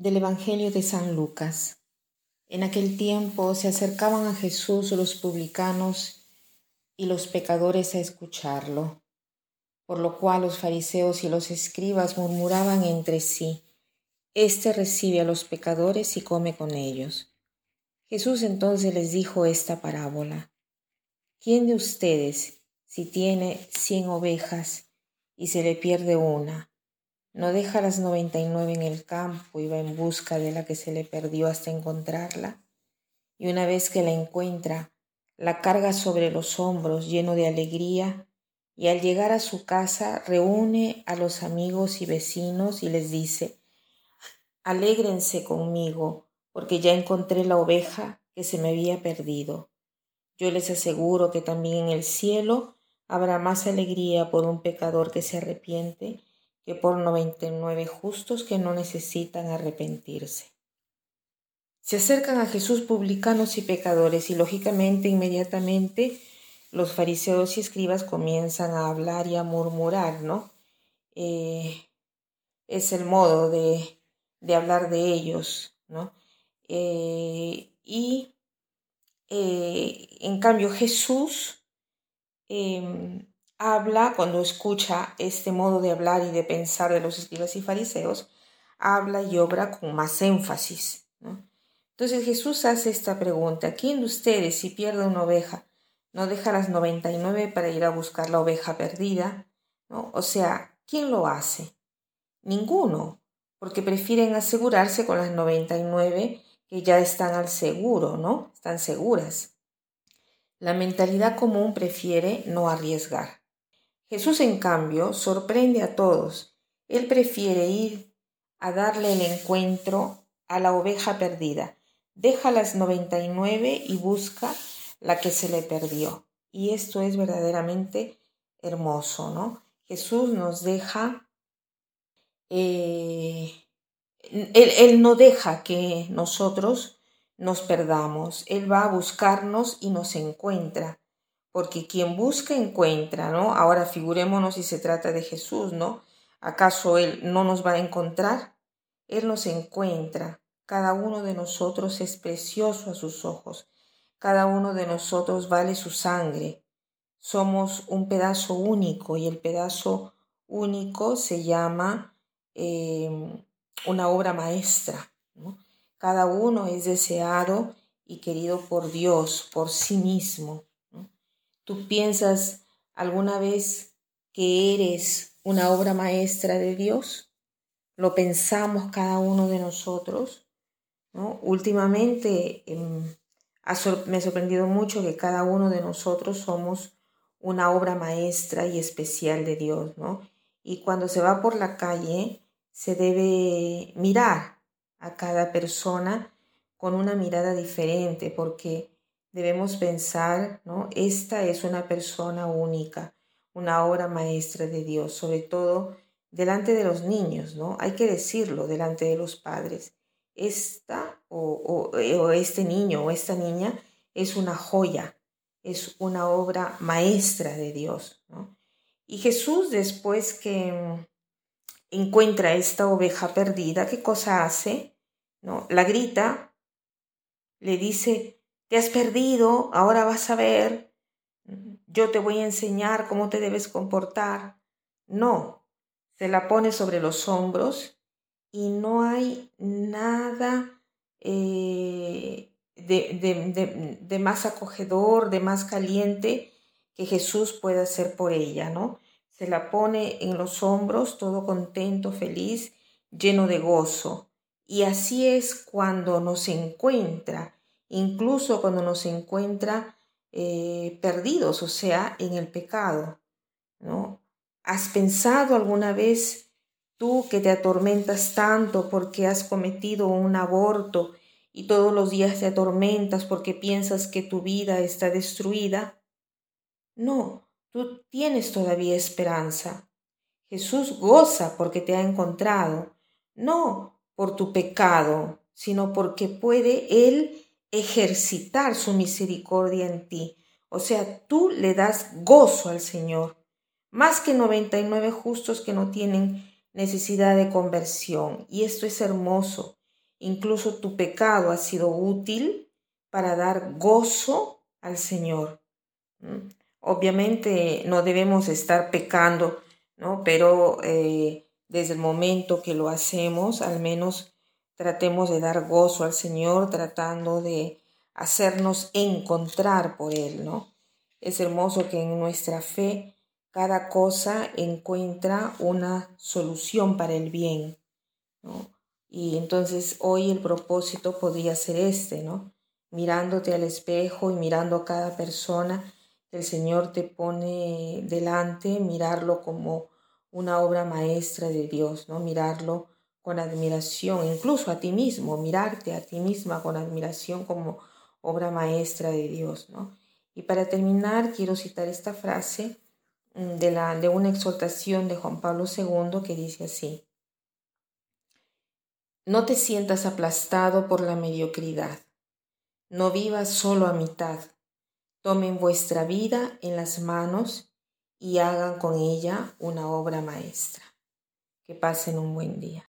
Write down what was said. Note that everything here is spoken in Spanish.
Del Evangelio de San Lucas. En aquel tiempo se acercaban a Jesús los publicanos y los pecadores a escucharlo, por lo cual los fariseos y los escribas murmuraban entre sí, Este recibe a los pecadores y come con ellos. Jesús entonces les dijo esta parábola. ¿Quién de ustedes, si tiene cien ovejas y se le pierde una, no deja las noventa y nueve en el campo y va en busca de la que se le perdió hasta encontrarla. Y una vez que la encuentra, la carga sobre los hombros lleno de alegría y al llegar a su casa reúne a los amigos y vecinos y les dice, Alégrense conmigo, porque ya encontré la oveja que se me había perdido. Yo les aseguro que también en el cielo habrá más alegría por un pecador que se arrepiente que por noventa y nueve justos que no necesitan arrepentirse. Se acercan a Jesús publicanos y pecadores y lógicamente inmediatamente los fariseos y escribas comienzan a hablar y a murmurar, ¿no? Eh, es el modo de, de, hablar de ellos, ¿no? Eh, y eh, en cambio Jesús em, habla, cuando escucha este modo de hablar y de pensar de los escribas y fariseos, habla y obra con más énfasis. Entonces Jesús hace esta pregunta, ¿quién de ustedes si pierde una oveja no deja las 99 para ir a buscar la oveja perdida? O sea, ¿quién lo hace? Ninguno, porque prefieren asegurarse con las 99 que ya están al seguro, ¿no? Están seguras. La mentalidad común prefiere no arriesgar. Jesús, en cambio, sorprende a todos. Él prefiere ir a darle el encuentro a la oveja perdida. Deja las noventa y nueve y busca la que se le perdió. Y esto es verdaderamente hermoso, ¿no? Jesús nos deja, eh, él, él no deja que nosotros nos perdamos. Él va a buscarnos y nos encuentra porque quien busca encuentra, ¿no? Ahora figurémonos si se trata de Jesús, ¿no? ¿Acaso Él no nos va a encontrar? Él nos encuentra. Cada uno de nosotros es precioso a sus ojos. Cada uno de nosotros vale su sangre. Somos un pedazo único y el pedazo único se llama em, una obra maestra. Cada uno es deseado y querido por Dios, por sí mismo. ¿Tú piensas alguna vez que eres una obra maestra de Dios? ¿Lo pensamos cada uno de nosotros? ¿No? Últimamente em, me ha sorprendido mucho que cada uno de nosotros somos una obra maestra y especial de Dios, ¿no? Y cuando se va por la calle, se debe mirar a cada persona con una mirada diferente, porque debemos pensar, ¿no? Esta es una persona única, una obra maestra de Dios, sobre todo delante de los niños, ¿no? Hay que decirlo delante de los padres. Esta o, o este niño o esta niña es una joya, es una obra maestra de Dios, ¿no? Y Jesús, después que encuentra esta oveja perdida, ¿qué cosa hace? ¿No? La grita, le dice, te has perdido, ahora vas a ver, yo te voy a enseñar cómo te debes comportar. No, se la pone sobre los hombros y no hay nada eh, de, de, más acogedor, de más caliente que Jesús pueda hacer por ella, ¿no? Se la pone en los hombros, todo contento, feliz, lleno de gozo. Y así es cuando nos encuentra incluso cuando nos encuentra eh, perdidos, o sea, en el pecado. ¿no? ¿Has pensado alguna vez tú que te atormentas tanto porque has cometido un aborto y todos los días te atormentas porque piensas que tu vida está destruida? No, tú tienes todavía esperanza. Jesús goza porque te ha encontrado, no por tu pecado, sino porque puede Él ejercitar su misericordia en ti. O sea, tú le das gozo al Señor, más que 99 justos que no tienen necesidad de conversión. Y esto es hermoso. incluso tu pecado ha sido útil para dar gozo al Señor. Obviamente no debemos estar pecando, ¿no? Pero eh, desde el momento que lo hacemos, al menos tratemos de dar gozo al Señor, tratando de hacernos encontrar por Él, ¿no? Es hermoso que en nuestra fe cada cosa encuentra una solución para el bien, ¿no? Y entonces hoy el propósito podría ser este, ¿no? Mirándote al espejo y mirando a cada persona que el Señor te pone delante, mirarlo como una obra maestra de Dios, ¿no? Mirarlo con admiración, incluso a ti mismo, mirarte a ti misma con admiración como obra maestra de Dios, ¿no? Y para terminar, quiero citar esta frase mm, de, la, de una exhortación de Juan Pablo II que dice así, no te sientas aplastado por la mediocridad, no vivas solo a mitad, tomen vuestra vida en las manos y hagan con ella una obra maestra. Que pasen un buen día.